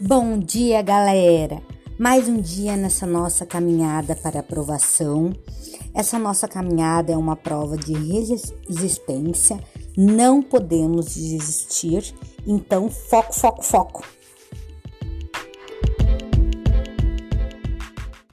Bom dia, galera! Mais um dia nessa nossa caminhada para aprovação. Essa nossa caminhada é uma prova de resistência, não podemos desistir, então foco, foco, foco!